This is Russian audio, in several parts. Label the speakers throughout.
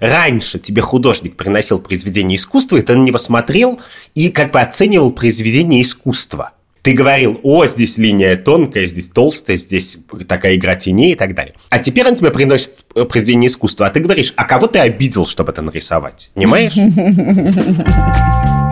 Speaker 1: Раньше тебе художник приносил произведение искусства, и ты на него смотрел и как бы оценивал произведение искусства. Ты говорил, о, здесь линия тонкая, здесь толстая, здесь такая игра теней и так далее. А теперь он тебе приносит произведение искусства, а ты говоришь, а кого ты обидел, чтобы это нарисовать? Понимаешь?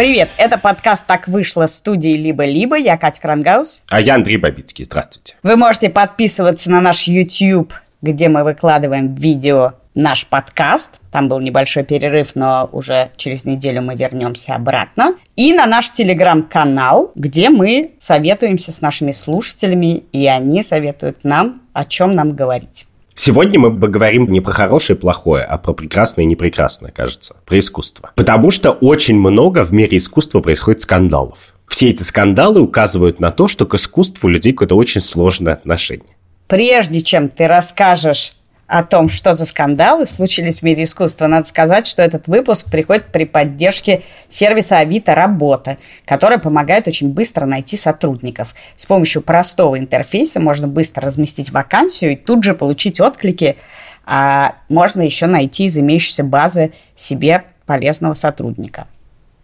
Speaker 2: Привет, это подкаст «Так вышло» студии «Либо-либо». Я Катя Крангаус.
Speaker 1: А я Андрей Бабицкий. Здравствуйте.
Speaker 2: Вы можете подписываться на наш YouTube, где мы выкладываем видео наш подкаст. Там был небольшой перерыв, но уже через неделю мы вернемся обратно. И на наш телеграм-канал, где мы советуемся с нашими слушателями, и они советуют нам, о чем нам говорить.
Speaker 1: Сегодня мы поговорим не про хорошее и плохое, а про прекрасное и непрекрасное, кажется, про искусство. Потому что очень много в мире искусства происходит скандалов. Все эти скандалы указывают на то, что к искусству у людей какое-то очень сложное отношение.
Speaker 2: Прежде чем ты расскажешь о том, что за скандалы случились в мире искусства, надо сказать, что этот выпуск приходит при поддержке сервиса Авито Работа, который помогает очень быстро найти сотрудников. С помощью простого интерфейса можно быстро разместить вакансию и тут же получить отклики, а можно еще найти из имеющейся базы себе полезного сотрудника.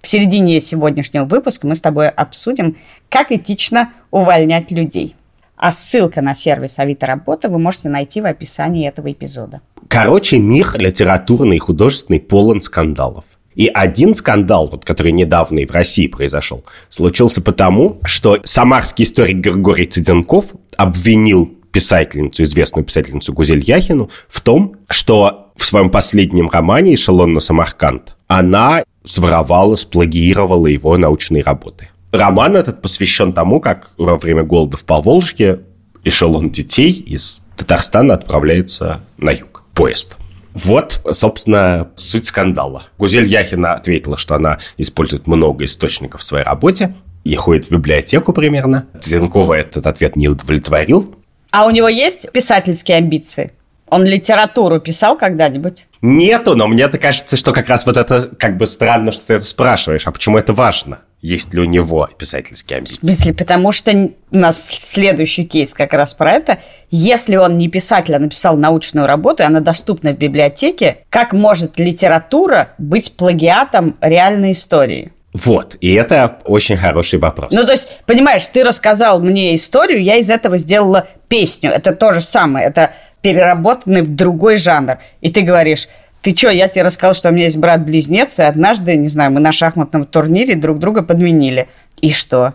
Speaker 2: В середине сегодняшнего выпуска мы с тобой обсудим, как этично увольнять людей – а ссылка на сервис Авито Работа вы можете найти в описании этого эпизода.
Speaker 1: Короче, мир литературный и художественный полон скандалов. И один скандал, вот, который недавно и в России произошел, случился потому, что самарский историк Григорий Цыденков обвинил писательницу, известную писательницу Гузель Яхину, в том, что в своем последнем романе «Эшелон на Самарканд» она своровала, сплагиировала его научные работы. Роман этот посвящен тому, как во время голода в Поволжье эшелон детей из Татарстана отправляется на юг. Поезд. Вот, собственно, суть скандала. Гузель Яхина ответила, что она использует много источников в своей работе и ходит в библиотеку примерно. Зенкова этот ответ не удовлетворил.
Speaker 2: А у него есть писательские амбиции? Он литературу писал когда-нибудь?
Speaker 1: Нету, но мне-то кажется, что как раз вот это как бы странно, что ты это спрашиваешь. А почему это важно? Есть ли у него писательские амбиции.
Speaker 2: В смысле, потому что у нас следующий кейс как раз про это. Если он не писатель, а написал научную работу, и она доступна в библиотеке, как может литература быть плагиатом реальной истории?
Speaker 1: Вот, и это очень хороший вопрос.
Speaker 2: Ну, то есть, понимаешь, ты рассказал мне историю, я из этого сделала песню. Это то же самое, это переработанный в другой жанр. И ты говоришь, ты что, я тебе рассказал, что у меня есть брат-близнец, и однажды, не знаю, мы на шахматном турнире друг друга подменили. И что?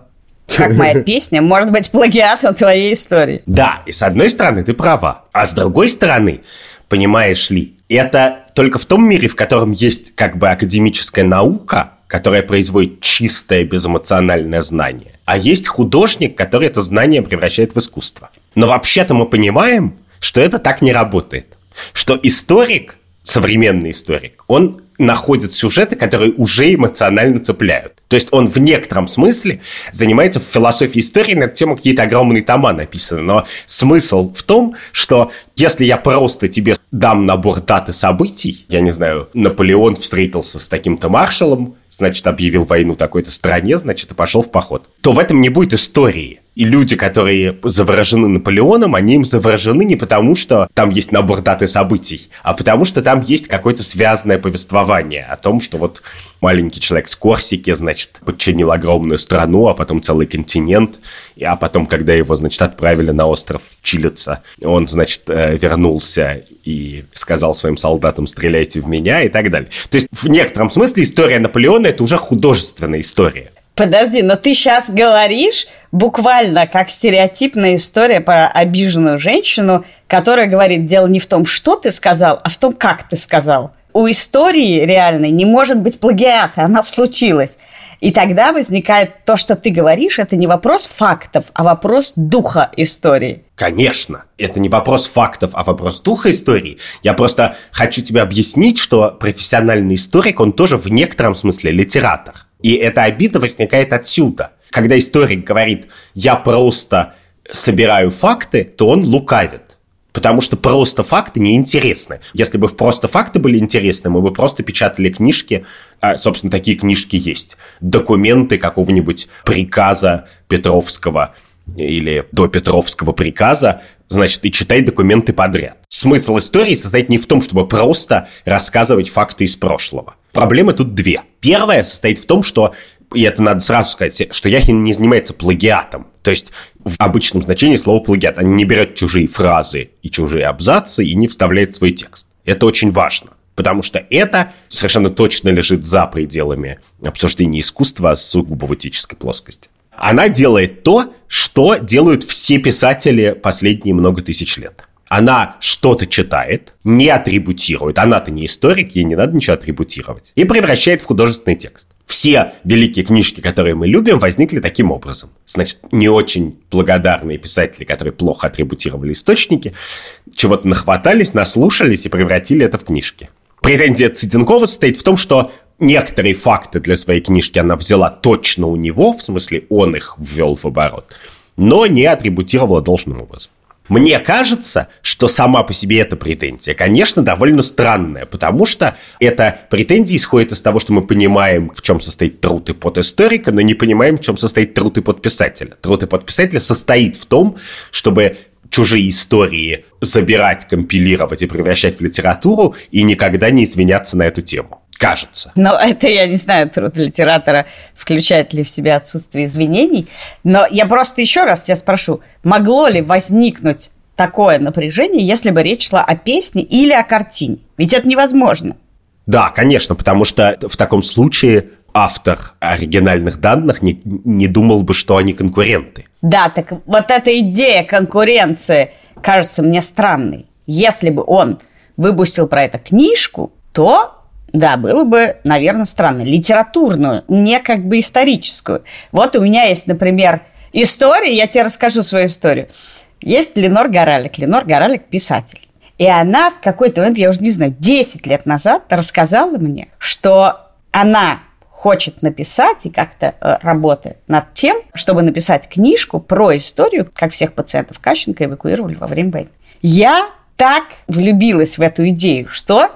Speaker 2: Как моя песня может быть плагиатом твоей истории?
Speaker 1: Да, и с одной стороны ты права, а с другой стороны, понимаешь ли, это только в том мире, в котором есть как бы академическая наука, которая производит чистое безэмоциональное знание, а есть художник, который это знание превращает в искусство. Но вообще-то мы понимаем, что это так не работает. Что историк современный историк, он находит сюжеты, которые уже эмоционально цепляют. То есть он в некотором смысле занимается в философии истории на тему какие-то огромные тома написаны. Но смысл в том, что если я просто тебе дам набор даты событий, я не знаю, Наполеон встретился с таким-то маршалом, значит, объявил войну такой-то стране, значит, и пошел в поход, то в этом не будет истории. И люди, которые заворожены Наполеоном, они им заворожены не потому, что там есть набор даты событий, а потому что там есть какое-то связанное повествование о том, что вот маленький человек с Корсики, значит, подчинил огромную страну, а потом целый континент, а потом, когда его, значит, отправили на остров чилиться, он, значит, э, вернулся и сказал своим солдатам «стреляйте в меня» и так далее. То есть, в некотором смысле история Наполеона – это уже художественная история.
Speaker 2: Подожди, но ты сейчас говоришь буквально как стереотипная история про обиженную женщину, которая говорит, дело не в том, что ты сказал, а в том, как ты сказал. У истории реальной не может быть плагиата, она случилась. И тогда возникает то, что ты говоришь, это не вопрос фактов, а вопрос духа истории.
Speaker 1: Конечно, это не вопрос фактов, а вопрос духа истории. Я просто хочу тебе объяснить, что профессиональный историк, он тоже в некотором смысле литератор. И эта обида возникает отсюда. Когда историк говорит «я просто собираю факты», то он лукавит. Потому что просто факты неинтересны. Если бы просто факты были интересны, мы бы просто печатали книжки, а, собственно, такие книжки есть. Документы какого-нибудь приказа Петровского или до Петровского приказа, значит, и читай документы подряд. Смысл истории состоит не в том, чтобы просто рассказывать факты из прошлого. Проблемы тут две. Первая состоит в том, что и это надо сразу сказать, что Яхин не занимается плагиатом. То есть в обычном значении слова плагиат. Он не берет чужие фразы и чужие абзацы и не вставляет свой текст. Это очень важно. Потому что это совершенно точно лежит за пределами обсуждения искусства с сугубо в этической плоскости. Она делает то, что делают все писатели последние много тысяч лет. Она что-то читает, не атрибутирует. Она-то не историк, ей не надо ничего атрибутировать. И превращает в художественный текст. Все великие книжки, которые мы любим, возникли таким образом. Значит, не очень благодарные писатели, которые плохо атрибутировали источники, чего-то нахватались, наслушались и превратили это в книжки. Претензия Цитенкова состоит в том, что некоторые факты для своей книжки она взяла точно у него, в смысле он их ввел в оборот, но не атрибутировала должным образом. Мне кажется, что сама по себе эта претензия, конечно, довольно странная, потому что эта претензия исходит из того, что мы понимаем, в чем состоит труд и под историка, но не понимаем, в чем состоит труд и под писателя. Труд и под писателя состоит в том, чтобы чужие истории забирать, компилировать и превращать в литературу и никогда не извиняться на эту тему кажется.
Speaker 2: Но это, я не знаю, труд литератора включает ли в себя отсутствие извинений. Но я просто еще раз тебя спрошу, могло ли возникнуть такое напряжение, если бы речь шла о песне или о картине? Ведь это невозможно.
Speaker 1: Да, конечно, потому что в таком случае автор оригинальных данных не, не думал бы, что они конкуренты.
Speaker 2: Да, так вот эта идея конкуренции кажется мне странной. Если бы он выпустил про это книжку, то да, было бы, наверное, странно. Литературную, не как бы историческую. Вот у меня есть, например, история, я тебе расскажу свою историю. Есть Ленор Горалик. Ленор Горалик – писатель. И она в какой-то момент, я уже не знаю, 10 лет назад рассказала мне, что она хочет написать и как-то э, работает над тем, чтобы написать книжку про историю, как всех пациентов Кащенко эвакуировали во время войны. Я так влюбилась в эту идею, что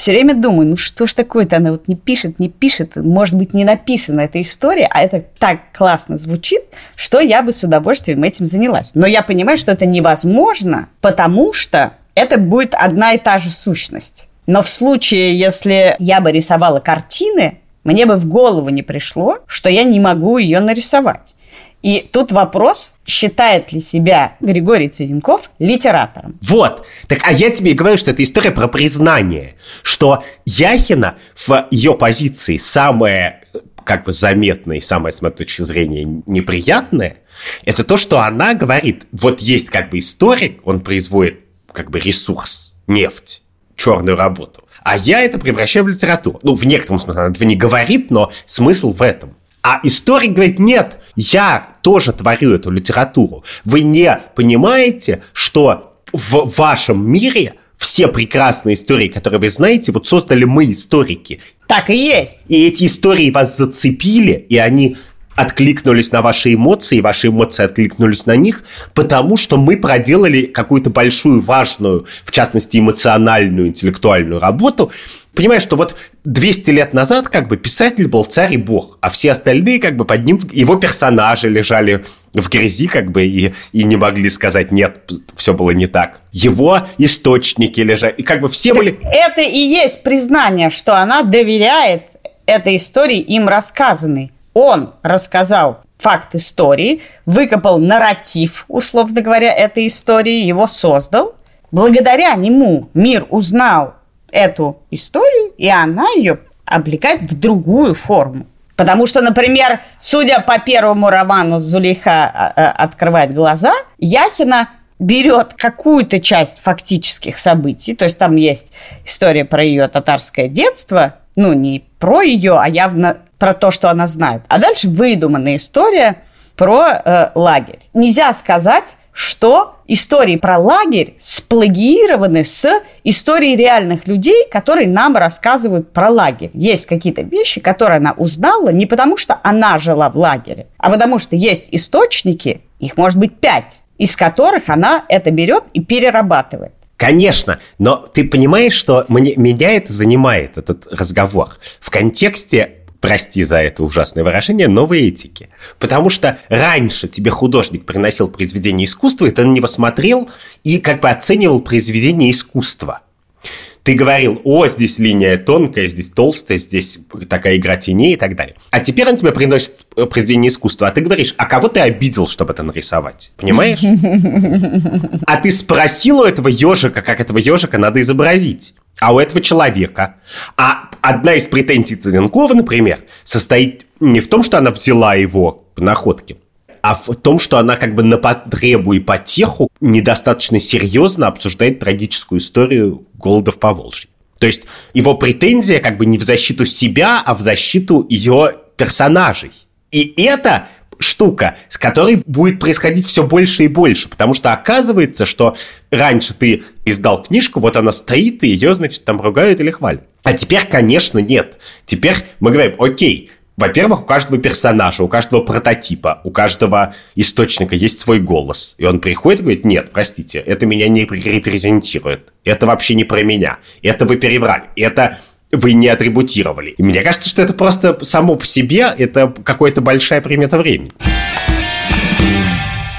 Speaker 2: все время думаю, ну что ж такое-то, она вот не пишет, не пишет, может быть, не написана эта история, а это так классно звучит, что я бы с удовольствием этим занялась. Но я понимаю, что это невозможно, потому что это будет одна и та же сущность. Но в случае, если я бы рисовала картины, мне бы в голову не пришло, что я не могу ее нарисовать. И тут вопрос, считает ли себя Григорий Цивенков литератором.
Speaker 1: Вот. Так, а я тебе говорю, что это история про признание, что Яхина в ее позиции самая как бы заметная и самая, с моей точки зрения, неприятная, это то, что она говорит, вот есть как бы историк, он производит как бы ресурс, нефть, черную работу, а я это превращаю в литературу. Ну, в некотором смысле она этого не говорит, но смысл в этом. А историк говорит, нет, я тоже творю эту литературу. Вы не понимаете, что в вашем мире все прекрасные истории, которые вы знаете, вот создали мы, историки.
Speaker 2: Так и есть.
Speaker 1: И эти истории вас зацепили, и они откликнулись на ваши эмоции, ваши эмоции откликнулись на них, потому что мы проделали какую-то большую, важную, в частности, эмоциональную, интеллектуальную работу. Понимаешь, что вот 200 лет назад как бы писатель был царь и бог, а все остальные как бы под ним, его персонажи лежали в грязи как бы и, и не могли сказать нет, все было не так. Его источники лежали, и как бы все так были...
Speaker 2: Это и есть признание, что она доверяет этой истории им рассказанной он рассказал факт истории, выкопал нарратив, условно говоря, этой истории, его создал. Благодаря нему мир узнал эту историю, и она ее облекает в другую форму. Потому что, например, судя по первому роману «Зулейха а, а, открывает глаза», Яхина берет какую-то часть фактических событий, то есть там есть история про ее татарское детство, ну, не про ее, а явно про то, что она знает. А дальше выдуманная история про э, лагерь. Нельзя сказать, что истории про лагерь сплагиированы с историей реальных людей, которые нам рассказывают про лагерь. Есть какие-то вещи, которые она узнала не потому, что она жила в лагере, а потому что есть источники, их может быть пять, из которых она это берет и перерабатывает.
Speaker 1: Конечно, но ты понимаешь, что мне, меня это занимает, этот разговор, в контексте прости за это ужасное выражение, новой этики. Потому что раньше тебе художник приносил произведение искусства, и ты на него смотрел и как бы оценивал произведение искусства. Ты говорил, о, здесь линия тонкая, здесь толстая, здесь такая игра теней и так далее. А теперь он тебе приносит произведение искусства, а ты говоришь, а кого ты обидел, чтобы это нарисовать? Понимаешь? А ты спросил у этого ежика, как этого ежика надо изобразить а у этого человека. А одна из претензий Цыганкова, например, состоит не в том, что она взяла его находки, а в том, что она как бы на потребу и потеху недостаточно серьезно обсуждает трагическую историю голода в Поволжье. То есть его претензия как бы не в защиту себя, а в защиту ее персонажей. И это штука, с которой будет происходить все больше и больше, потому что оказывается, что раньше ты издал книжку, вот она стоит, и ее, значит, там ругают или хвалят. А теперь, конечно, нет. Теперь мы говорим, окей, во-первых, у каждого персонажа, у каждого прототипа, у каждого источника есть свой голос. И он приходит и говорит, нет, простите, это меня не репрезентирует. Это вообще не про меня. Это вы переврали. Это вы не атрибутировали. И мне кажется, что это просто само по себе, это какая-то большая примета времени.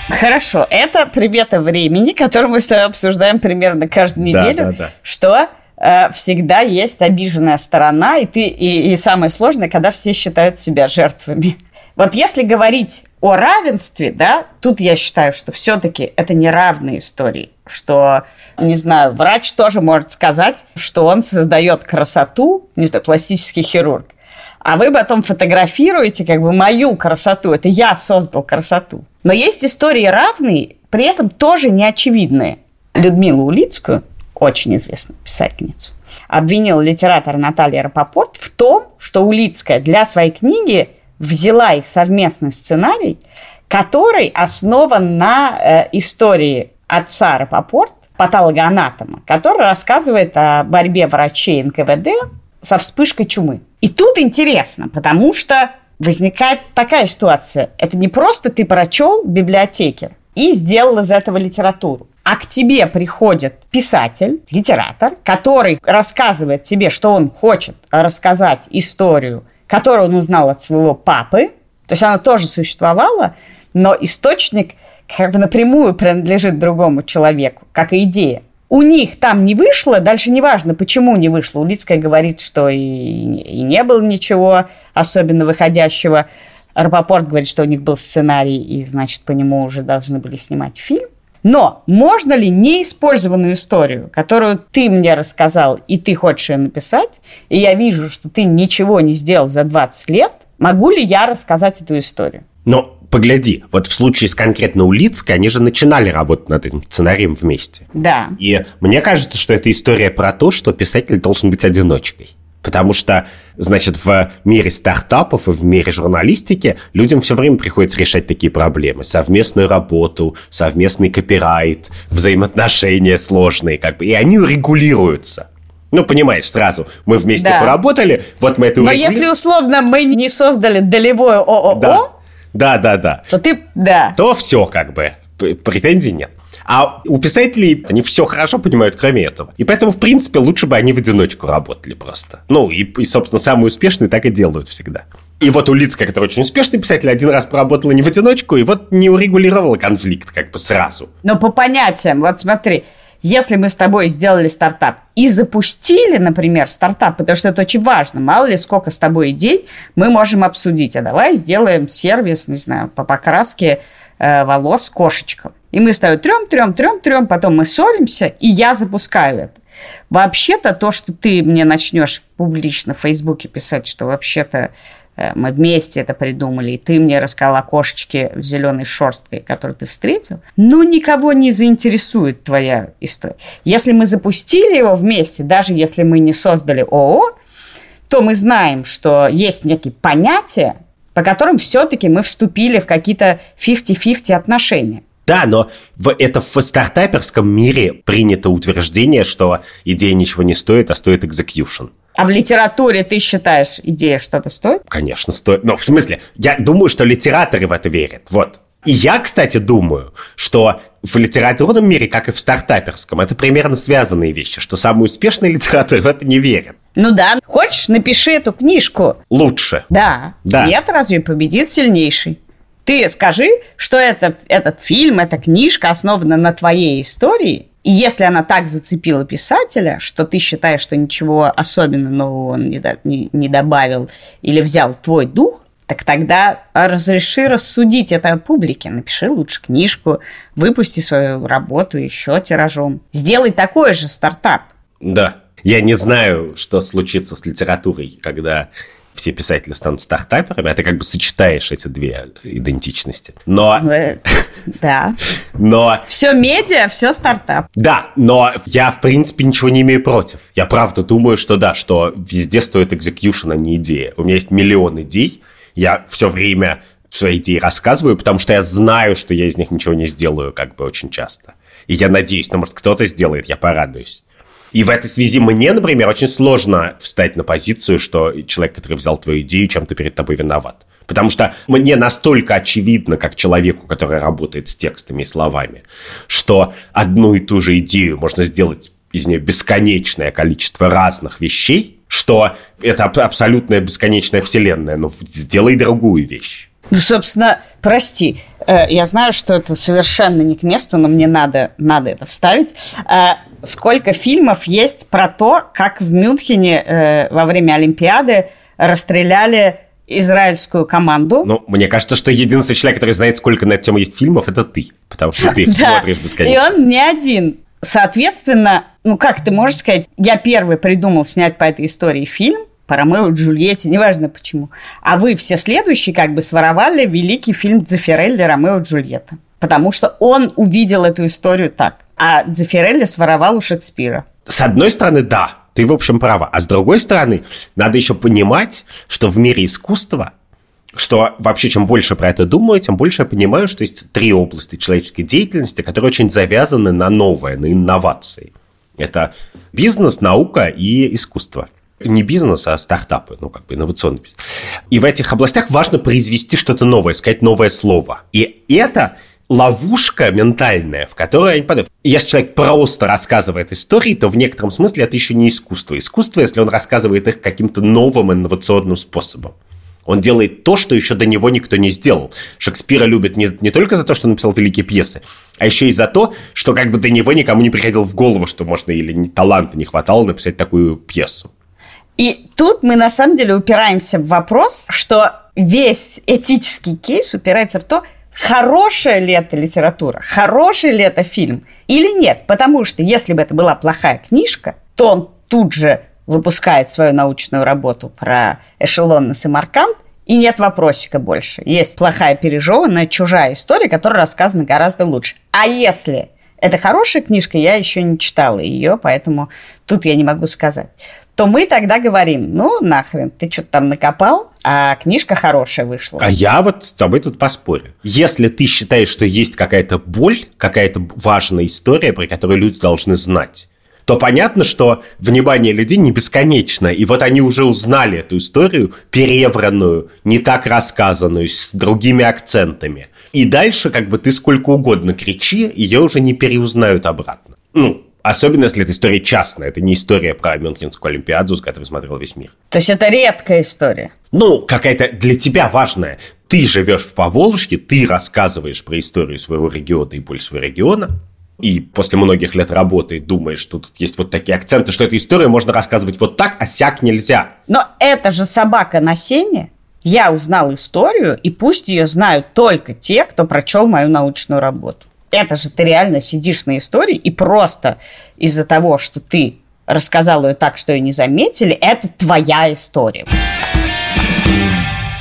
Speaker 2: Хорошо, это примета времени, которую мы с тобой обсуждаем примерно каждую неделю, да, да, да. что всегда есть обиженная сторона, и ты и, и самое сложное, когда все считают себя жертвами. Вот если говорить о равенстве, да, тут я считаю, что все-таки это не равные истории. Что, не знаю, врач тоже может сказать, что он создает красоту, не знаю, пластический хирург. А вы потом фотографируете как бы мою красоту. Это я создал красоту. Но есть истории равные, при этом тоже неочевидные. Людмилу Улицкую, очень известную писательницу, обвинил литератор Наталья Рапопорт в том, что Улицкая для своей книги – взяла их совместный сценарий, который основан на э, истории отца Рапопорт, патологоанатома, который рассказывает о борьбе врачей НКВД со вспышкой чумы. И тут интересно, потому что возникает такая ситуация. Это не просто ты прочел в библиотеке и сделал из этого литературу. А к тебе приходит писатель, литератор, который рассказывает тебе, что он хочет рассказать историю которую он узнал от своего папы. То есть она тоже существовала, но источник как бы напрямую принадлежит другому человеку, как и идея. У них там не вышло, дальше неважно, почему не вышло. Улицкая говорит, что и, и не было ничего особенно выходящего. Рапопорт говорит, что у них был сценарий, и, значит, по нему уже должны были снимать фильм. Но можно ли неиспользованную историю, которую ты мне рассказал, и ты хочешь ее написать, и я вижу, что ты ничего не сделал за 20 лет, могу ли я рассказать эту историю?
Speaker 1: Но погляди, вот в случае с конкретно Улицкой, они же начинали работать над этим сценарием вместе.
Speaker 2: Да.
Speaker 1: И мне кажется, что это история про то, что писатель должен быть одиночкой. Потому что, значит, в мире стартапов и в мире журналистики людям все время приходится решать такие проблемы. Совместную работу, совместный копирайт, взаимоотношения сложные, как бы, и они регулируются. Ну, понимаешь, сразу мы вместе да. поработали, вот мы это
Speaker 2: Но урегули... если условно мы не создали долевое ООО,
Speaker 1: да. да, да, да.
Speaker 2: То ты, да.
Speaker 1: То все как бы, претензий нет. А у писателей они все хорошо понимают, кроме этого. И поэтому, в принципе, лучше бы они в одиночку работали просто. Ну, и, и собственно, самые успешные так и делают всегда. И вот у Улицкая, который очень успешный писатель, один раз поработала не в одиночку, и вот не урегулировала конфликт как бы сразу.
Speaker 2: Но по понятиям, вот смотри, если мы с тобой сделали стартап и запустили, например, стартап, потому что это очень важно, мало ли сколько с тобой идей, мы можем обсудить, а давай сделаем сервис, не знаю, по покраске э, волос кошечкам. И мы ставим трем, трем, трем, трем, потом мы ссоримся, и я запускаю это. Вообще-то то, что ты мне начнешь публично в Фейсбуке писать, что вообще-то э, мы вместе это придумали, и ты мне рассказал о кошечке в зеленой шерстке, которую ты встретил, ну, никого не заинтересует твоя история. Если мы запустили его вместе, даже если мы не создали ООО, то мы знаем, что есть некие понятия, по которым все-таки мы вступили в какие-то 50-50 отношения.
Speaker 1: Да, но в, это в стартаперском мире принято утверждение, что идея ничего не стоит, а стоит execution.
Speaker 2: А в литературе ты считаешь, идея что-то стоит?
Speaker 1: Конечно, стоит. Но в смысле, я думаю, что литераторы в это верят. Вот. И я, кстати, думаю, что в литературном мире, как и в стартаперском, это примерно связанные вещи, что самые успешные литераторы в это не верят.
Speaker 2: Ну да, хочешь, напиши эту книжку.
Speaker 1: Лучше.
Speaker 2: Да.
Speaker 1: Да.
Speaker 2: Нет, разве победит сильнейший? Ты скажи, что это, этот фильм, эта книжка основана на твоей истории, и если она так зацепила писателя, что ты считаешь, что ничего особенно нового он не, до- не- не добавил или взял твой дух, так тогда разреши рассудить это публике. Напиши лучше книжку, выпусти свою работу еще тиражом. Сделай такой же стартап.
Speaker 1: Да. Я не знаю, что случится с литературой, когда все писатели станут стартаперами, а ты как бы сочетаешь эти две идентичности. Но,
Speaker 2: Э, Да.
Speaker 1: но
Speaker 2: Все медиа, все стартап.
Speaker 1: Да, но я, в принципе, ничего не имею против. Я правда думаю, что да, что везде стоит экзекьюшн, а не идея. У меня есть миллион идей, я все время свои идеи рассказываю, потому что я знаю, что я из них ничего не сделаю, как бы очень часто. И я надеюсь, ну, может, кто-то сделает, я порадуюсь. И в этой связи мне, например, очень сложно встать на позицию, что человек, который взял твою идею, чем-то перед тобой виноват. Потому что мне настолько очевидно, как человеку, который работает с текстами и словами, что одну и ту же идею можно сделать из нее бесконечное количество разных вещей, что это аб- абсолютная бесконечная вселенная. Ну, сделай другую вещь.
Speaker 2: Ну, собственно, прости, э, я знаю, что это совершенно не к месту, но мне надо, надо это вставить. Сколько фильмов есть про то, как в Мюнхене э, во время Олимпиады расстреляли израильскую команду?
Speaker 1: Ну, мне кажется, что единственный человек, который знает, сколько на эту тему есть фильмов, это ты. Потому что ты их смотришь
Speaker 2: И
Speaker 1: бесконечно.
Speaker 2: он не один. Соответственно, ну как ты можешь сказать, я первый придумал снять по этой истории фильм, по Ромео и Джульетте, неважно почему. А вы все следующие как бы своровали великий фильм Дзефирелли «Ромео и Джульетта». Потому что он увидел эту историю так. А Дзефирелли своровал у Шекспира.
Speaker 1: С одной стороны, да, ты, в общем, права. А с другой стороны, надо еще понимать, что в мире искусства, что вообще, чем больше про это думаю, тем больше я понимаю, что есть три области человеческой деятельности, которые очень завязаны на новое, на инновации. Это бизнес, наука и искусство. Не бизнес, а стартапы, ну, как бы инновационный бизнес. И в этих областях важно произвести что-то новое, сказать новое слово. И это ловушка ментальная, в которой они падают. Если человек просто рассказывает истории, то в некотором смысле это еще не искусство. Искусство, если он рассказывает их каким-то новым инновационным способом. Он делает то, что еще до него никто не сделал. Шекспира любят не, не только за то, что написал великие пьесы, а еще и за то, что как бы до него никому не приходило в голову, что можно или не, таланта не хватало написать такую пьесу.
Speaker 2: И тут мы на самом деле упираемся в вопрос, что весь этический кейс упирается в то, хорошая ли это литература, хороший ли это фильм или нет. Потому что если бы это была плохая книжка, то он тут же выпускает свою научную работу про эшелон на Самарканд, и нет вопросика больше. Есть плохая пережеванная чужая история, которая рассказана гораздо лучше. А если это хорошая книжка, я еще не читала ее, поэтому тут я не могу сказать то мы тогда говорим, ну нахрен, ты что-то там накопал, а книжка хорошая вышла.
Speaker 1: А я вот с тобой тут поспорю. Если ты считаешь, что есть какая-то боль, какая-то важная история, про которую люди должны знать, то понятно, что внимание людей не бесконечно. И вот они уже узнали эту историю, перевранную, не так рассказанную, с другими акцентами. И дальше как бы ты сколько угодно кричи, ее уже не переузнают обратно. Ну, Особенно, если это история частная. Это не история про Мюнхенскую Олимпиаду, с которой смотрел весь мир.
Speaker 2: То есть это редкая история.
Speaker 1: Ну, какая-то для тебя важная. Ты живешь в Поволжье, ты рассказываешь про историю своего региона и боль своего региона, и после многих лет работы думаешь, что тут есть вот такие акценты, что эту историю можно рассказывать вот так, а сяк нельзя.
Speaker 2: Но это же собака на сене. Я узнал историю, и пусть ее знают только те, кто прочел мою научную работу. Это же ты реально сидишь на истории, и просто из-за того, что ты рассказал ее так, что ее не заметили, это твоя история.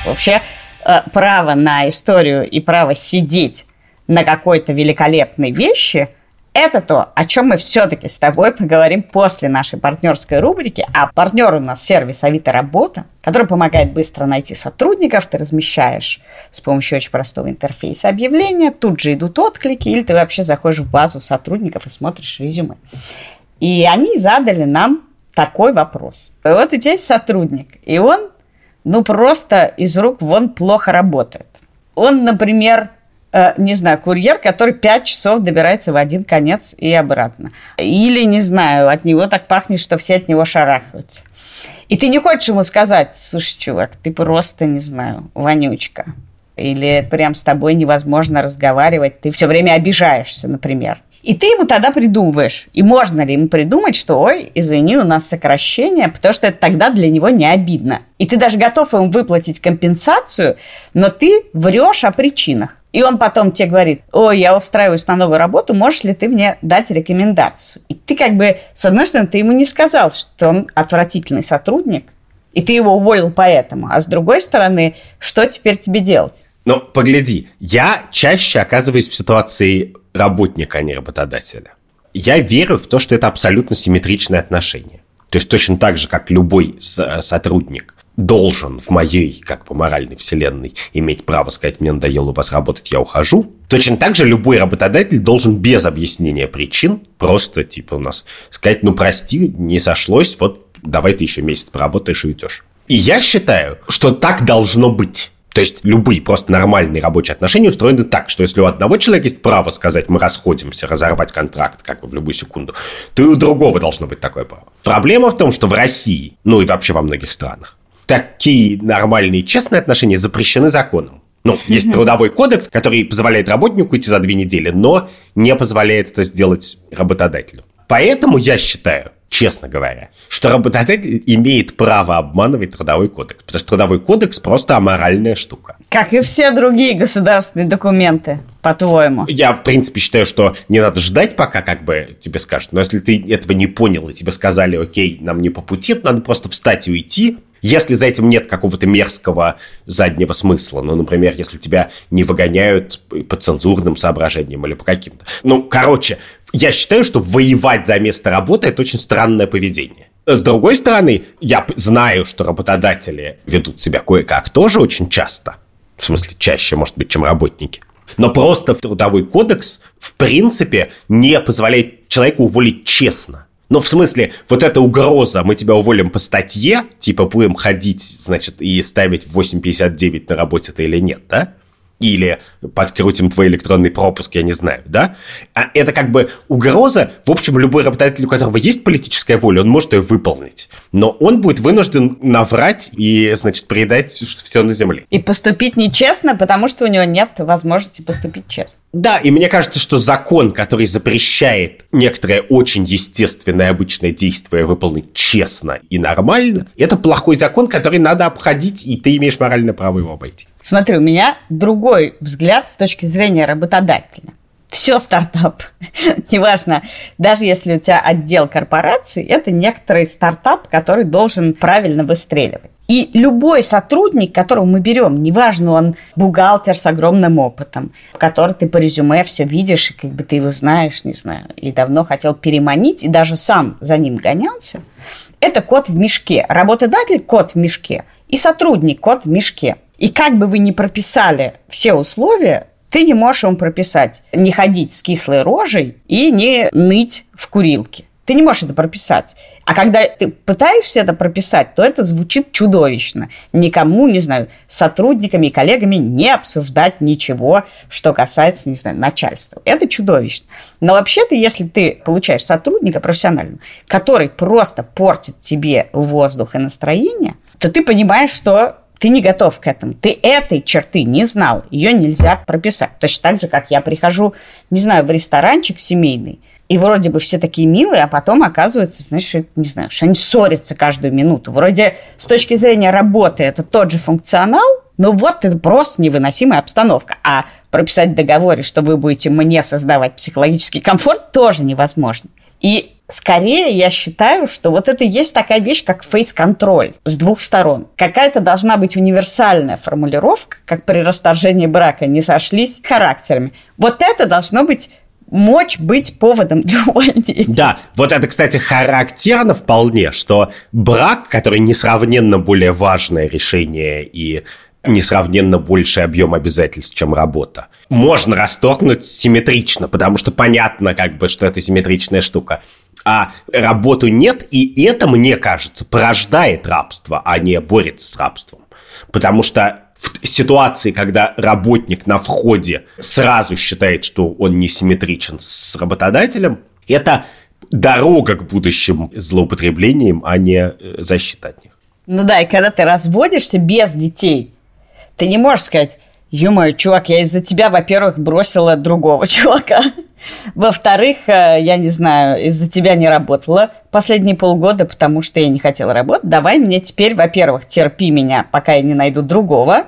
Speaker 2: Вообще, э, право на историю и право сидеть на какой-то великолепной вещи – это то, о чем мы все-таки с тобой поговорим после нашей партнерской рубрики. А партнер у нас сервис Авито Работа, который помогает быстро найти сотрудников. Ты размещаешь с помощью очень простого интерфейса объявления, тут же идут отклики, или ты вообще заходишь в базу сотрудников и смотришь резюме. И они задали нам такой вопрос. Вот у тебя есть сотрудник, и он, ну, просто из рук вон плохо работает. Он, например, не знаю, курьер, который 5 часов добирается в один конец и обратно. Или, не знаю, от него так пахнет, что все от него шарахаются. И ты не хочешь ему сказать, слушай, чувак, ты просто, не знаю, вонючка. Или прям с тобой невозможно разговаривать, ты все время обижаешься, например. И ты ему тогда придумываешь. И можно ли ему придумать, что, ой, извини, у нас сокращение, потому что это тогда для него не обидно. И ты даже готов ему выплатить компенсацию, но ты врешь о причинах. И он потом тебе говорит, ой, я устраиваюсь на новую работу, можешь ли ты мне дать рекомендацию? И ты как бы, с одной стороны, ты ему не сказал, что он отвратительный сотрудник, и ты его уволил поэтому. А с другой стороны, что теперь тебе делать?
Speaker 1: Ну, погляди, я чаще оказываюсь в ситуации работника, а не работодателя. Я верю в то, что это абсолютно симметричное отношение. То есть точно так же, как любой сотрудник должен в моей, как бы, моральной вселенной иметь право сказать, мне надоело у вас работать, я ухожу. Точно так же любой работодатель должен без объяснения причин просто, типа, у нас сказать, ну, прости, не сошлось, вот давай ты еще месяц поработаешь и уйдешь. И я считаю, что так должно быть. То есть любые просто нормальные рабочие отношения устроены так, что если у одного человека есть право сказать «мы расходимся», разорвать контракт как бы в любую секунду, то и у другого должно быть такое право. Проблема в том, что в России, ну и вообще во многих странах, такие нормальные честные отношения запрещены законом. Ну, есть трудовой кодекс, который позволяет работнику идти за две недели, но не позволяет это сделать работодателю. Поэтому я считаю, честно говоря, что работодатель имеет право обманывать трудовой кодекс, потому что трудовой кодекс просто аморальная штука.
Speaker 2: Как и все другие государственные документы, по-твоему.
Speaker 1: Я, в принципе, считаю, что не надо ждать, пока как бы тебе скажут. Но если ты этого не понял, и тебе сказали, окей, нам не по пути, то надо просто встать и уйти, если за этим нет какого-то мерзкого заднего смысла, ну, например, если тебя не выгоняют по цензурным соображениям или по каким-то. Ну, короче, я считаю, что воевать за место работы – это очень странное поведение. С другой стороны, я знаю, что работодатели ведут себя кое-как тоже очень часто. В смысле, чаще, может быть, чем работники. Но просто в трудовой кодекс, в принципе, не позволяет человеку уволить честно. Ну, в смысле, вот эта угроза, мы тебя уволим по статье, типа будем ходить, значит, и ставить 8.59 на работе ты или нет, да? Или подкрутим твой электронный пропуск, я не знаю, да? А это как бы угроза, в общем, любой работодатель, у которого есть политическая воля, он может ее выполнить. Но он будет вынужден наврать и, значит, предать все на земле.
Speaker 2: И поступить нечестно, потому что у него нет возможности поступить честно.
Speaker 1: Да, и мне кажется, что закон, который запрещает некоторое очень естественное обычное действие выполнить честно и нормально, это плохой закон, который надо обходить, и ты имеешь моральное право его обойти.
Speaker 2: Смотри, у меня другой взгляд с точки зрения работодателя. Все стартап. Неважно, даже если у тебя отдел корпорации, это некоторый стартап, который должен правильно выстреливать. И любой сотрудник, которого мы берем, неважно, он бухгалтер с огромным опытом, который ты по резюме все видишь, и как бы ты его знаешь, не знаю, и давно хотел переманить, и даже сам за ним гонялся, это кот в мешке. Работодатель – кот в мешке, и сотрудник – кот в мешке. И как бы вы ни прописали все условия, ты не можешь ему прописать не ходить с кислой рожей и не ныть в курилке. Ты не можешь это прописать. А когда ты пытаешься это прописать, то это звучит чудовищно. Никому, не знаю, сотрудниками и коллегами не обсуждать ничего, что касается, не знаю, начальства. Это чудовищно. Но вообще-то, если ты получаешь сотрудника профессионального, который просто портит тебе воздух и настроение, то ты понимаешь, что ты не готов к этому. Ты этой черты не знал. Ее нельзя прописать. Точно так же, как я прихожу, не знаю, в ресторанчик семейный, и вроде бы все такие милые, а потом оказывается, что, не знаю, что они ссорятся каждую минуту. Вроде с точки зрения работы это тот же функционал, но вот это просто невыносимая обстановка. А прописать в договоре, что вы будете мне создавать психологический комфорт, тоже невозможно. И скорее я считаю, что вот это есть такая вещь, как фейс-контроль с двух сторон. Какая-то должна быть универсальная формулировка, как при расторжении брака не сошлись характерами. Вот это должно быть мочь быть поводом для увольнения.
Speaker 1: Да, вот это, кстати, характерно вполне, что брак, который несравненно более важное решение и несравненно больший объем обязательств, чем работа. Можно расторгнуть симметрично, потому что понятно, как бы, что это симметричная штука. а работу нет, и это, мне кажется, порождает рабство, а не борется с рабством. Потому что в ситуации, когда работник на входе сразу считает, что он несимметричен с работодателем, это дорога к будущим злоупотреблениям, а не э, защита от них.
Speaker 2: Ну да, и когда ты разводишься без детей, ты не можешь сказать, ё чувак, я из-за тебя, во-первых, бросила другого чувака. Во-вторых, э, я не знаю, из-за тебя не работала последние полгода, потому что я не хотела работать. Давай мне теперь, во-первых, терпи меня, пока я не найду другого.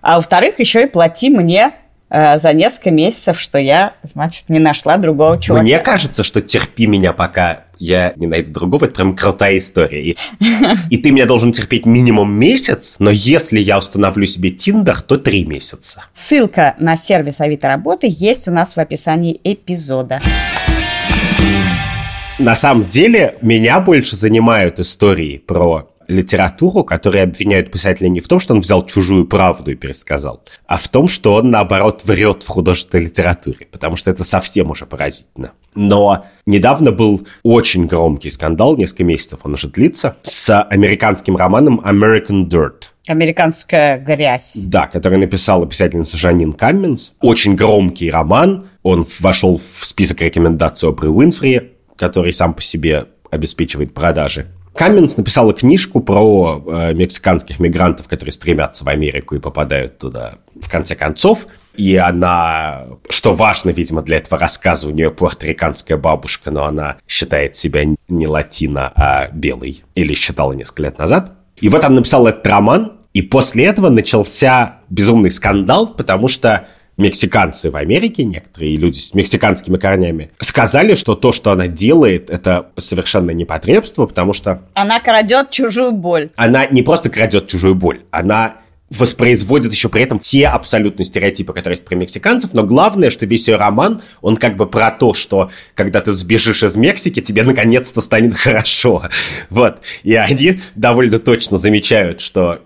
Speaker 2: А во-вторых, еще и плати мне э, за несколько месяцев, что я, значит, не нашла другого чувака.
Speaker 1: Мне кажется, что терпи меня, пока я не найду другого. Это прям крутая история. И, и ты меня должен терпеть минимум месяц, но если я установлю себе Тиндер, то три месяца.
Speaker 2: Ссылка на сервис Авито Работы есть у нас в описании эпизода.
Speaker 1: На самом деле, меня больше занимают истории про литературу, которые обвиняют писателя не в том, что он взял чужую правду и пересказал, а в том, что он, наоборот, врет в художественной литературе, потому что это совсем уже поразительно. Но недавно был очень громкий скандал, несколько месяцев он уже длится, с американским романом «American Dirt».
Speaker 2: Американская грязь.
Speaker 1: Да, который написала писательница Жанин Камминс. Очень громкий роман. Он вошел в список рекомендаций Опры Уинфри, который сам по себе обеспечивает продажи. Камминс написала книжку про э, мексиканских мигрантов, которые стремятся в Америку и попадают туда в конце концов. И она, что важно, видимо, для этого рассказа, у нее пуэрториканская бабушка, но она считает себя не латино, а белой. Или считала несколько лет назад. И вот она написала этот роман, и после этого начался безумный скандал, потому что мексиканцы в Америке, некоторые люди с мексиканскими корнями, сказали, что то, что она делает, это совершенно непотребство, потому что...
Speaker 2: Она крадет чужую боль.
Speaker 1: Она не просто крадет чужую боль, она воспроизводит еще при этом все абсолютные стереотипы, которые есть про мексиканцев, но главное, что весь ее роман, он как бы про то, что когда ты сбежишь из Мексики, тебе наконец-то станет хорошо. Вот. И они довольно точно замечают, что,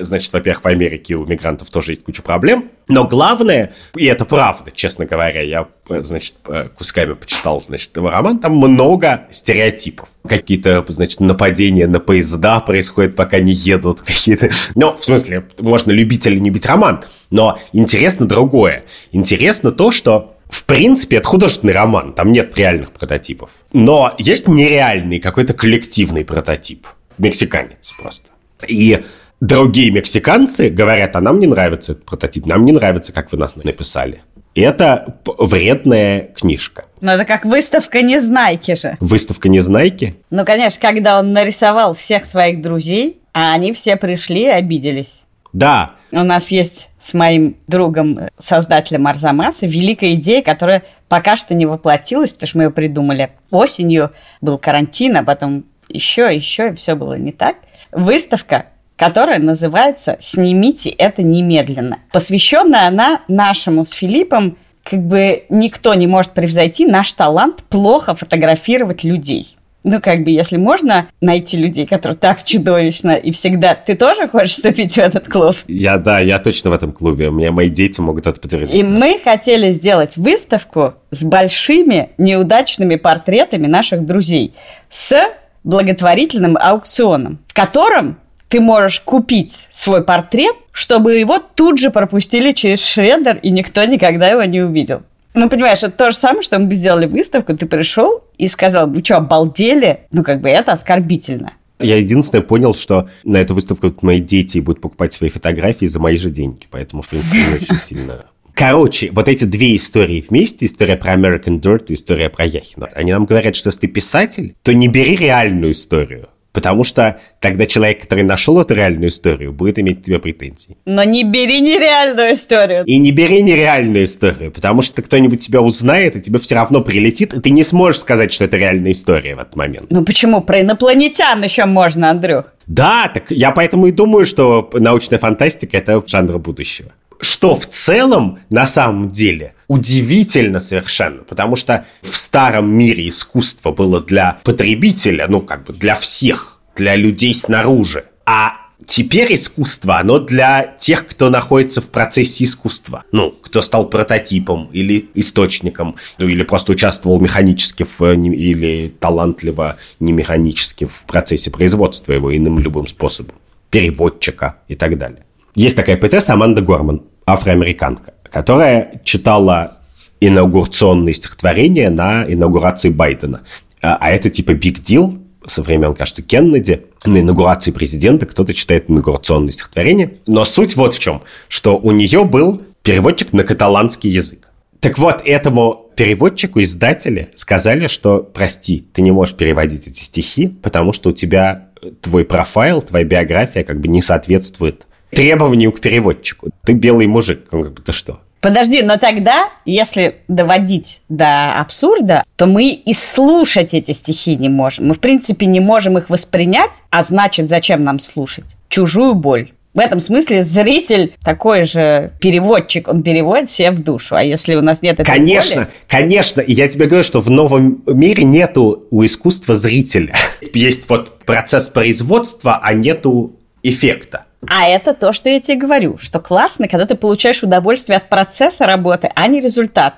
Speaker 1: значит, во-первых, в Америке у мигрантов тоже есть куча проблем, но главное, и это правда, честно говоря, я, значит, кусками почитал, значит, его роман, там много стереотипов. Какие-то, значит, нападения на поезда происходят, пока не едут, какие-то... Ну, в смысле, можно любить или не любить роман, но интересно другое. Интересно то, что в принципе, это художественный роман, там нет реальных прототипов. Но есть нереальный какой-то коллективный прототип. Мексиканец просто. И другие мексиканцы говорят, а нам не нравится этот прототип, нам не нравится, как вы нас написали. Это вредная книжка.
Speaker 2: Ну, это как выставка Незнайки же.
Speaker 1: Выставка Незнайки?
Speaker 2: Ну, конечно, когда он нарисовал всех своих друзей, а они все пришли и обиделись.
Speaker 1: Да.
Speaker 2: У нас есть с моим другом, создателем Арзамаса, великая идея, которая пока что не воплотилась, потому что мы ее придумали осенью. Был карантин, а потом еще, еще, и все было не так. Выставка которая называется «Снимите это немедленно». Посвященная она нашему с Филиппом, как бы никто не может превзойти наш талант плохо фотографировать людей. Ну, как бы, если можно найти людей, которые так чудовищно и всегда... Ты тоже хочешь вступить в этот клуб?
Speaker 1: Я, да, я точно в этом клубе. У меня мои дети могут это подтвердить.
Speaker 2: И мы хотели сделать выставку с большими неудачными портретами наших друзей с благотворительным аукционом, в котором ты можешь купить свой портрет, чтобы его тут же пропустили через шредер, и никто никогда его не увидел. Ну, понимаешь, это то же самое, что мы бы сделали выставку, ты пришел и сказал, вы что, обалдели? Ну, как бы это оскорбительно.
Speaker 1: Я единственное понял, что на эту выставку мои дети будут покупать свои фотографии за мои же деньги, поэтому, в принципе, не очень сильно Короче, вот эти две истории вместе, история про American Dirt и история про Яхина, они нам говорят, что если ты писатель, то не бери реальную историю. Потому что тогда человек, который нашел эту реальную историю, будет иметь к тебе претензии.
Speaker 2: Но не бери нереальную историю.
Speaker 1: И не бери нереальную историю, потому что кто-нибудь тебя узнает, и тебе все равно прилетит, и ты не сможешь сказать, что это реальная история в этот момент.
Speaker 2: Ну почему? Про инопланетян еще можно, Андрюх.
Speaker 1: Да, так я поэтому и думаю, что научная фантастика – это жанр будущего что в целом, на самом деле, удивительно совершенно, потому что в старом мире искусство было для потребителя, ну, как бы для всех, для людей снаружи. А теперь искусство, оно для тех, кто находится в процессе искусства. Ну, кто стал прототипом или источником, ну, или просто участвовал механически в, э, или талантливо не механически в процессе производства его иным любым способом. Переводчика и так далее. Есть такая поэтесса Аманда Горман, афроамериканка, которая читала инаугурационные стихотворения на инаугурации Байдена. А, а это типа big deal, со времен, кажется, Кеннеди, на инаугурации президента кто-то читает инаугурационное стихотворение. Но суть вот в чем, что у нее был переводчик на каталанский язык. Так вот, этому переводчику, издатели сказали, что, прости, ты не можешь переводить эти стихи, потому что у тебя твой профайл, твоя биография как бы не соответствует требованию к переводчику. Ты белый мужик. Он как бы, ты что?
Speaker 2: Подожди, но тогда, если доводить до абсурда, то мы и слушать эти стихи не можем. Мы, в принципе, не можем их воспринять, а значит, зачем нам слушать? Чужую боль. В этом смысле зритель такой же переводчик, он переводит себе в душу. А если у нас нет
Speaker 1: этой Конечно, боли... конечно. И я тебе говорю, что в новом мире нету у искусства зрителя. Есть вот процесс производства, а нету эффекта.
Speaker 2: А это то, что я тебе говорю, что классно, когда ты получаешь удовольствие от процесса работы, а не результат.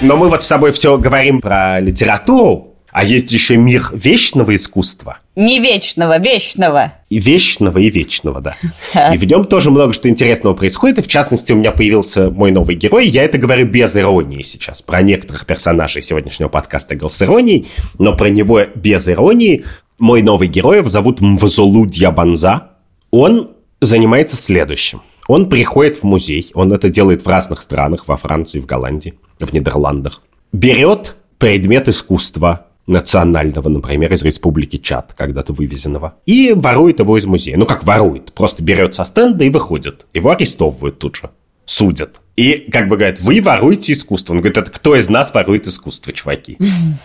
Speaker 1: Но мы вот с тобой все говорим про литературу, а есть еще мир вечного искусства.
Speaker 2: Не вечного, вечного.
Speaker 1: И вечного, и вечного, да. И в нем тоже много что интересного происходит. И в частности, у меня появился мой новый герой. Я это говорю без иронии сейчас. Про некоторых персонажей сегодняшнего подкаста говорил с иронией, но про него без иронии. Мой новый герой зовут Мвазолу Дьябанза. Он занимается следующим. Он приходит в музей, он это делает в разных странах, во Франции, в Голландии, в Нидерландах. Берет предмет искусства национального, например, из республики Чад, когда-то вывезенного, и ворует его из музея. Ну, как ворует, просто берет со стенда и выходит. Его арестовывают тут же, судят. И как бы говорят, вы воруете искусство. Он говорит, это кто из нас ворует искусство, чуваки?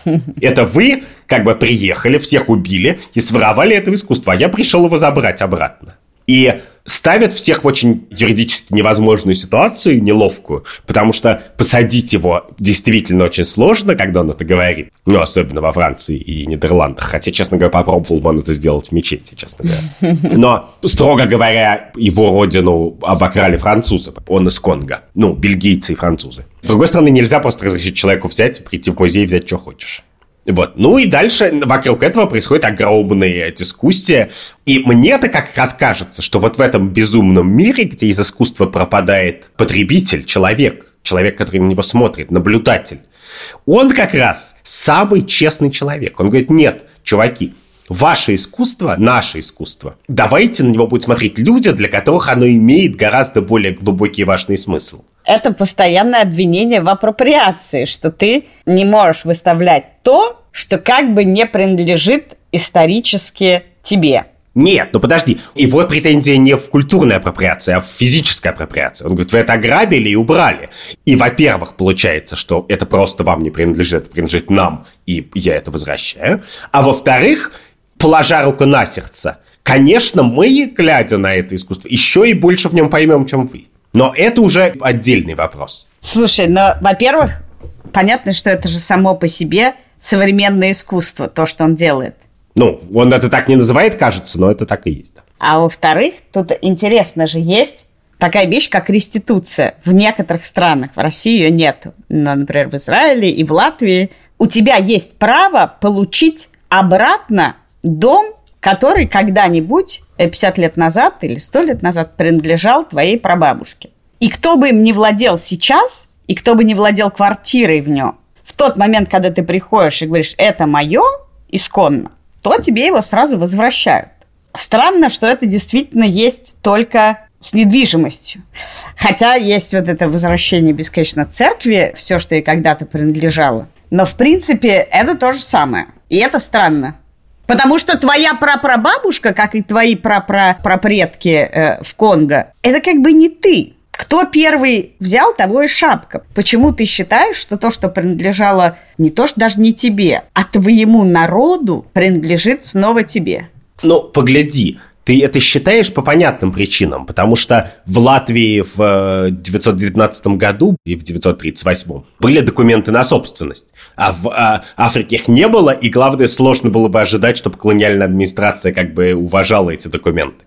Speaker 1: Это вы как бы приехали, всех убили и своровали это искусство, а я пришел его забрать обратно. И ставят всех в очень юридически невозможную ситуацию, неловкую, потому что посадить его действительно очень сложно, когда он это говорит. Ну, особенно во Франции и Нидерландах. Хотя, честно говоря, попробовал бы он это сделать в мечети, честно говоря. Но, строго говоря, его родину обокрали французы. Он из Конго. Ну, бельгийцы и французы. С другой стороны, нельзя просто разрешить человеку взять, прийти в музей и взять, что хочешь. Вот. Ну и дальше вокруг этого происходит огромная дискуссия. И мне-то как раз кажется, что вот в этом безумном мире, где из искусства пропадает потребитель, человек, человек, который на него смотрит, наблюдатель, он как раз самый честный человек. Он говорит, нет, чуваки, ваше искусство, наше искусство. Давайте на него будут смотреть люди, для которых оно имеет гораздо более глубокий и важный смысл.
Speaker 2: Это постоянное обвинение в апроприации, что ты не можешь выставлять то, что как бы не принадлежит исторически тебе.
Speaker 1: Нет, ну подожди. Его претензия не в культурной апроприации, а в физической апроприации. Он говорит, вы это ограбили и убрали. И, во-первых, получается, что это просто вам не принадлежит, это принадлежит нам, и я это возвращаю. А во-вторых, положа руку на сердце, конечно, мы, глядя на это искусство, еще и больше в нем поймем, чем вы. Но это уже отдельный вопрос.
Speaker 2: Слушай, но, во-первых, понятно, что это же само по себе современное искусство, то, что он делает.
Speaker 1: Ну, он это так не называет, кажется, но это так и есть.
Speaker 2: А во-вторых, тут интересно же есть такая вещь, как реституция. В некоторых странах, в России ее нет. Но, например, в Израиле и в Латвии у тебя есть право получить обратно дом, который когда-нибудь 50 э, лет назад или 100 лет назад принадлежал твоей прабабушке. И кто бы им не владел сейчас, и кто бы не владел квартирой в нем, в тот момент, когда ты приходишь и говоришь, это мое исконно, то тебе его сразу возвращают. Странно, что это действительно есть только с недвижимостью. Хотя есть вот это возвращение бесконечно церкви, все, что ей когда-то принадлежало. Но, в принципе, это то же самое. И это странно. Потому что твоя прапрабабушка, как и твои прапрапредки э, в Конго, это как бы не ты. Кто первый взял, того и шапка. Почему ты считаешь, что то, что принадлежало не то, что даже не тебе, а твоему народу принадлежит снова тебе?
Speaker 1: Ну, погляди, Ты это считаешь по понятным причинам, потому что в Латвии в 919 э, году и в 938 были документы на собственность, а в а, Африке их не было, и главное, сложно было бы ожидать, чтобы колониальная администрация как бы уважала эти документы.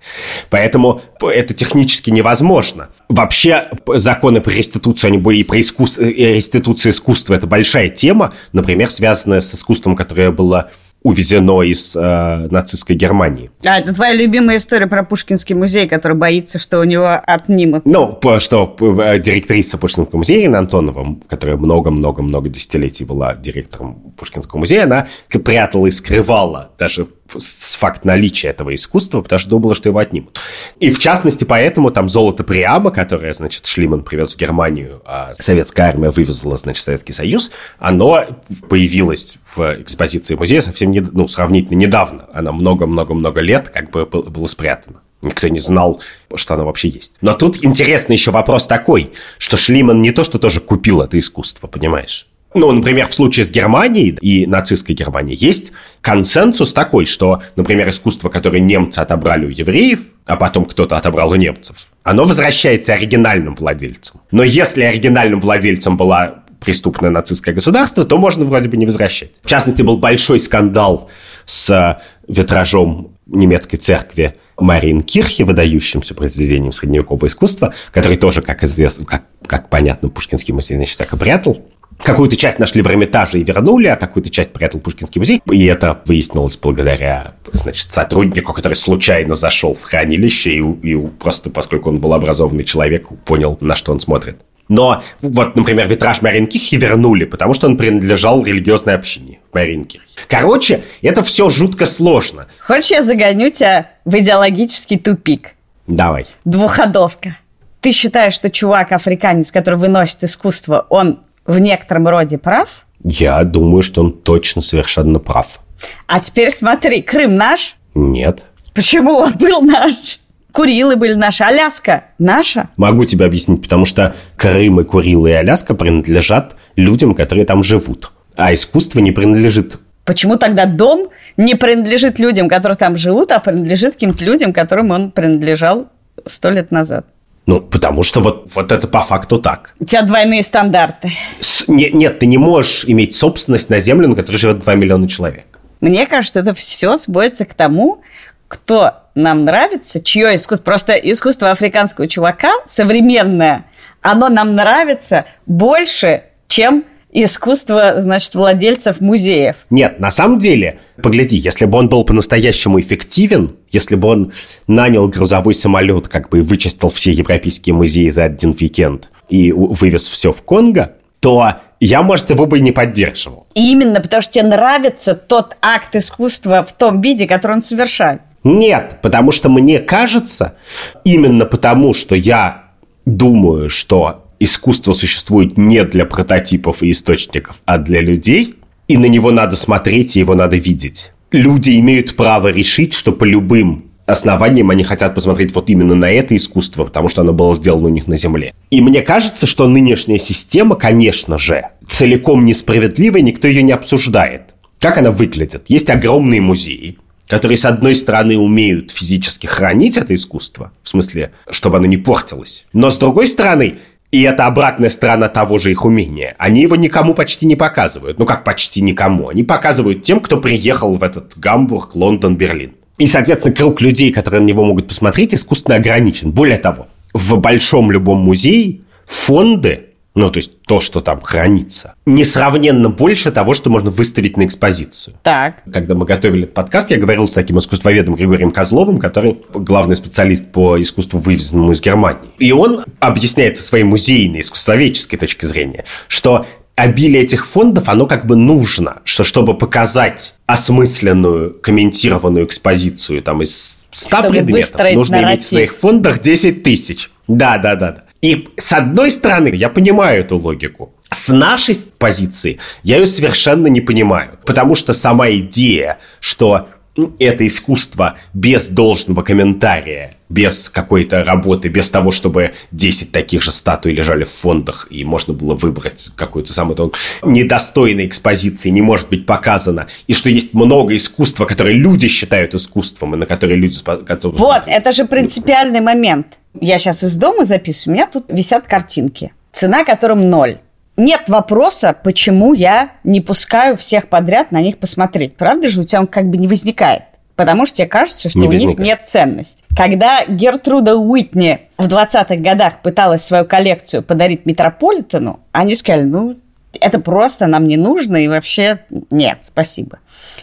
Speaker 1: Поэтому это технически невозможно. Вообще законы про реституцию, они были и про искусство, и реституцию искусства, это большая тема, например, связанная с искусством, которое было увезено из э, нацистской Германии.
Speaker 2: А, это твоя любимая история про Пушкинский музей, который боится, что у него отнимут.
Speaker 1: Ну, что э, директриса Пушкинского музея Инна Антонова, которая много-много-много десятилетий была директором Пушкинского музея, она прятала и скрывала даже факт наличия этого искусства, потому что думала, что его отнимут. И в частности, поэтому там золото Приама, которое, значит, Шлиман привез в Германию, а советская армия вывезла, значит, Советский Союз, оно появилось в экспозиции музея совсем, не, ну, сравнительно недавно. Оно много-много-много лет как бы было спрятано. Никто не знал, что оно вообще есть. Но тут интересный еще вопрос такой, что Шлиман не то, что тоже купил это искусство, понимаешь? Ну, например, в случае с Германией и нацистской Германией есть консенсус такой, что, например, искусство, которое немцы отобрали у евреев, а потом кто-то отобрал у немцев, оно возвращается оригинальным владельцам. Но если оригинальным владельцем была преступное нацистское государство, то можно вроде бы не возвращать. В частности, был большой скандал с витражом немецкой церкви Мариенкирхе, выдающимся произведением средневекового искусства, который тоже, как известно, как, как понятно, Пушкинский музей, значит, так и прятал. Какую-то часть нашли в Эрмитаже и вернули, а какую-то часть прятал Пушкинский музей. И это выяснилось благодаря, значит, сотруднику, который случайно зашел в хранилище и, и просто, поскольку он был образованный человек, понял, на что он смотрит. Но вот, например, витраж Маринкихи вернули, потому что он принадлежал религиозной общине в Маринкихе. Короче, это все жутко сложно.
Speaker 2: Хочешь, я загоню тебя в идеологический тупик?
Speaker 1: Давай.
Speaker 2: Двуходовка. Ты считаешь, что чувак, африканец, который выносит искусство, он в некотором роде прав?
Speaker 1: Я думаю, что он точно совершенно прав.
Speaker 2: А теперь смотри, Крым наш?
Speaker 1: Нет.
Speaker 2: Почему он был наш? Курилы были наши, Аляска наша?
Speaker 1: Могу тебе объяснить, потому что Крым и Курилы и Аляска принадлежат людям, которые там живут. А искусство не принадлежит
Speaker 2: Почему тогда дом не принадлежит людям, которые там живут, а принадлежит каким-то людям, которым он принадлежал сто лет назад?
Speaker 1: Ну, потому что вот, вот это по факту так.
Speaker 2: У тебя двойные стандарты.
Speaker 1: С, не, нет, ты не можешь иметь собственность на землю, на которой живет 2 миллиона человек.
Speaker 2: Мне кажется, это все сводится к тому, кто нам нравится, чье искусство. Просто искусство африканского чувака современное, оно нам нравится больше, чем искусство, значит, владельцев музеев.
Speaker 1: Нет, на самом деле, погляди, если бы он был по-настоящему эффективен, если бы он нанял грузовой самолет, как бы вычистил все европейские музеи за один уикенд и вывез все в Конго, то я, может, его бы и не поддерживал.
Speaker 2: именно потому что тебе нравится тот акт искусства в том виде, который он совершает.
Speaker 1: Нет, потому что мне кажется, именно потому, что я думаю, что искусство существует не для прототипов и источников, а для людей, и на него надо смотреть, и его надо видеть. Люди имеют право решить, что по любым основаниям они хотят посмотреть вот именно на это искусство, потому что оно было сделано у них на Земле. И мне кажется, что нынешняя система, конечно же, целиком несправедливая, никто ее не обсуждает. Как она выглядит? Есть огромные музеи, которые, с одной стороны, умеют физически хранить это искусство, в смысле, чтобы оно не портилось, но с другой стороны, и это обратная сторона того же их умения. Они его никому почти не показывают. Ну как почти никому? Они показывают тем, кто приехал в этот Гамбург, Лондон, Берлин. И, соответственно, круг людей, которые на него могут посмотреть, искусственно ограничен. Более того, в большом любом музее фонды ну, то есть то, что там хранится, несравненно больше того, что можно выставить на экспозицию.
Speaker 2: Так.
Speaker 1: Когда мы готовили этот подкаст, я говорил с таким искусствоведом Григорием Козловым, который главный специалист по искусству, вывезенному из Германии. И он объясняет со своей музейной, искусствоведческой точки зрения, что обилие этих фондов, оно как бы нужно, что чтобы показать осмысленную, комментированную экспозицию там из 100 чтобы предметов, нужно нарратив. иметь в своих фондах 10 тысяч. Да, да, да. И с одной стороны, я понимаю эту логику. С нашей позиции я ее совершенно не понимаю. Потому что сама идея, что это искусство без должного комментария, без какой-то работы, без того, чтобы 10 таких же статуй лежали в фондах, и можно было выбрать какую-то самую то недостойной экспозиции, не может быть показано, и что есть много искусства, которое люди считают искусством, и на которые люди...
Speaker 2: Которые... Вот, это же принципиальный момент. Я сейчас из дома записываю, у меня тут висят картинки, цена которым ноль нет вопроса, почему я не пускаю всех подряд на них посмотреть. Правда же, у тебя он как бы не возникает. Потому что тебе кажется, что не у возникает. них нет ценности. Когда Гертруда Уитни в 20-х годах пыталась свою коллекцию подарить Метрополитену, они сказали, ну, это просто нам не нужно, и вообще нет, спасибо.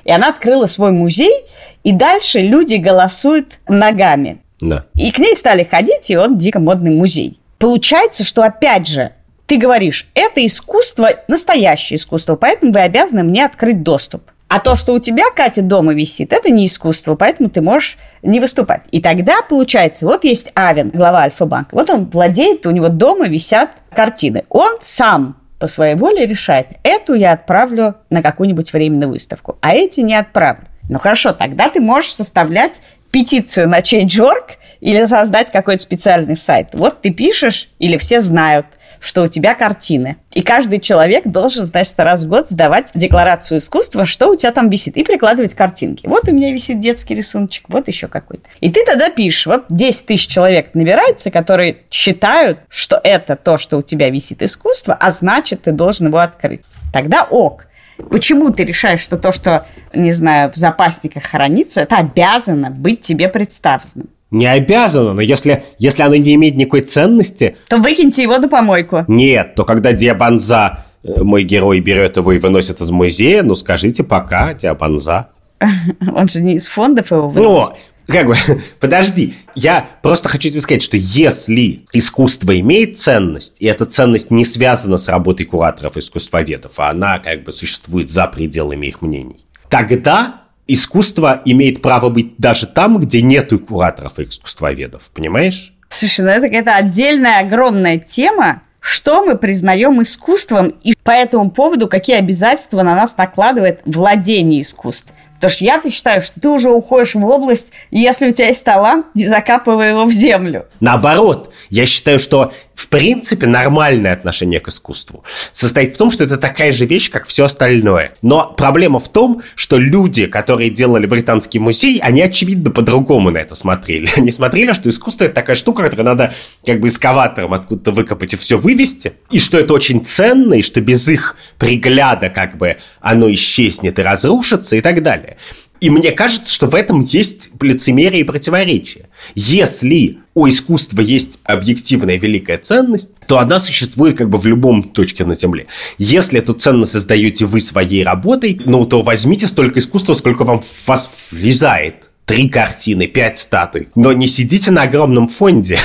Speaker 2: И она открыла свой музей, и дальше люди голосуют ногами.
Speaker 1: Да.
Speaker 2: И к ней стали ходить, и он дико модный музей. Получается, что опять же, ты говоришь, это искусство, настоящее искусство, поэтому вы обязаны мне открыть доступ. А то, что у тебя, Катя, дома висит, это не искусство, поэтому ты можешь не выступать. И тогда, получается, вот есть Авен, глава Альфа-банка. Вот он владеет, у него дома висят картины. Он сам по своей воле решает, эту я отправлю на какую-нибудь временную выставку, а эти не отправлю. Ну хорошо, тогда ты можешь составлять петицию на Change.org или создать какой-то специальный сайт. Вот ты пишешь, или все знают – что у тебя картины. И каждый человек должен, значит, раз в год сдавать декларацию искусства, что у тебя там висит, и прикладывать картинки. Вот у меня висит детский рисуночек, вот еще какой-то. И ты тогда пишешь, вот 10 тысяч человек набирается, которые считают, что это то, что у тебя висит искусство, а значит, ты должен его открыть. Тогда ок. Почему ты решаешь, что то, что, не знаю, в запасниках хранится, это обязано быть тебе представленным?
Speaker 1: Не обязано, но если, если оно не имеет никакой ценности...
Speaker 2: То выкиньте его на помойку.
Speaker 1: Нет, то когда Диабанза, э, мой герой, берет его и выносит из музея, ну скажите пока, Диабанза.
Speaker 2: Он же не из фондов его
Speaker 1: выносит. Ну, как бы, подожди, я просто хочу тебе сказать, что если искусство имеет ценность, и эта ценность не связана с работой кураторов и искусствоведов, а она как бы существует за пределами их мнений, тогда искусство имеет право быть даже там, где нету кураторов и искусствоведов, понимаешь?
Speaker 2: Слушай, ну это какая-то отдельная огромная тема, что мы признаем искусством и по этому поводу какие обязательства на нас накладывает владение искусством. Потому что я-то считаю, что ты уже уходишь в область, если у тебя есть талант, не закапывай его в землю.
Speaker 1: Наоборот, я считаю, что в принципе нормальное отношение к искусству состоит в том, что это такая же вещь, как все остальное. Но проблема в том, что люди, которые делали британский музей, они очевидно по-другому на это смотрели. Они смотрели, что искусство это такая штука, которую надо как бы эскаватором откуда-то выкопать и все вывести, и что это очень ценно, и что без их пригляда как бы оно исчезнет и разрушится и так далее. И мне кажется, что в этом есть лицемерие и противоречие. Если у искусства есть объективная великая ценность, то она существует как бы в любом точке на Земле. Если эту ценность создаете вы своей работой, ну, то возьмите столько искусства, сколько вам в вас влезает. Три картины, пять статуй. Но не сидите на огромном фонде.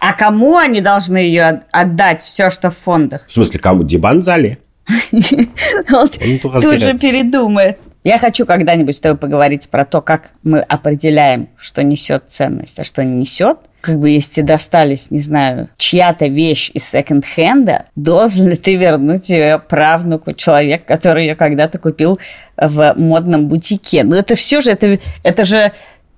Speaker 2: А кому они должны ее отдать, все, что в фондах?
Speaker 1: В смысле, кому? Дебанзале?
Speaker 2: Тут же передумает. Я хочу когда-нибудь с тобой поговорить про то, как мы определяем, что несет ценность, а что не несет. Как бы если достались, не знаю, чья-то вещь из секонд-хенда, должен ли ты вернуть ее правнуку, человек, который ее когда-то купил в модном бутике? Ну, это все же, это, это же,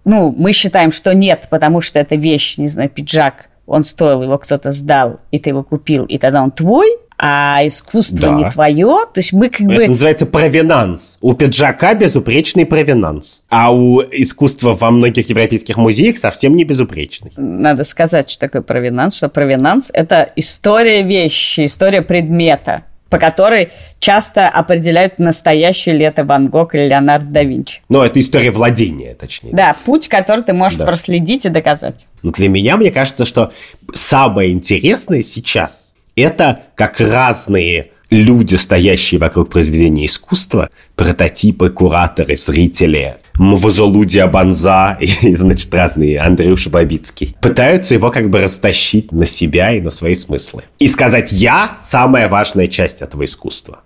Speaker 2: ну, мы считаем, что нет, потому что это вещь, не знаю, пиджак, он стоил, его кто-то сдал, и ты его купил, и тогда он твой, а искусство да. не твое. То есть мы как бы...
Speaker 1: Это называется провинанс. У пиджака безупречный провинанс. А у искусства во многих европейских музеях совсем не безупречный.
Speaker 2: Надо сказать, что такое провинанс. Что провинанс – это история вещи, история предмета по которой часто определяют настоящее ли это Ван Гог или Леонардо да Винчи.
Speaker 1: Но это история владения, точнее.
Speaker 2: Да, путь, который ты можешь да. проследить и доказать.
Speaker 1: Но для меня, мне кажется, что самое интересное сейчас – это как разные люди, стоящие вокруг произведения искусства, прототипы, кураторы, зрители, Мвазолу Диабанза и, значит, разные Андрюша Бабицкий, пытаются его как бы растащить на себя и на свои смыслы. И сказать «я» — самая важная часть этого искусства.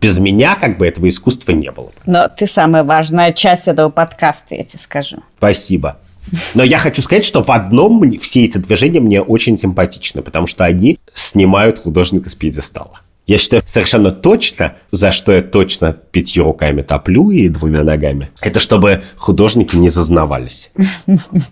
Speaker 1: Без меня как бы этого искусства не было.
Speaker 2: Но ты самая важная часть этого подкаста, я тебе скажу.
Speaker 1: Спасибо. Но я хочу сказать, что в одном все эти движения мне очень симпатичны, потому что они снимают художника с пьедестала. Я считаю совершенно точно, за что я точно пятью руками топлю и двумя ногами, это чтобы художники не зазнавались.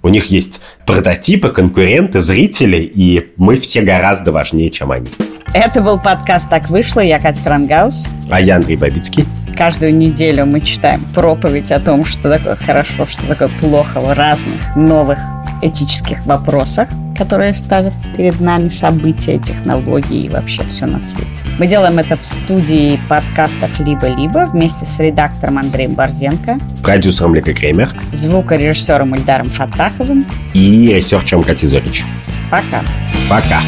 Speaker 1: У них есть прототипы, конкуренты, зрители, и мы все гораздо важнее, чем они.
Speaker 2: Это был подкаст «Так вышло». Я Катя Крангаус.
Speaker 1: А я Андрей Бабицкий.
Speaker 2: Каждую неделю мы читаем проповедь о том, что такое хорошо, что такое плохо в разных новых этических вопросах, которые ставят перед нами события, технологии и вообще все на свете. Мы делаем это в студии подкастов «Либо-либо» вместе с редактором Андреем Борзенко,
Speaker 1: продюсером Лика Кремер,
Speaker 2: звукорежиссером Ильдаром Фатаховым
Speaker 1: и ресерчером Кати Зорич.
Speaker 2: Пока.
Speaker 1: Пока.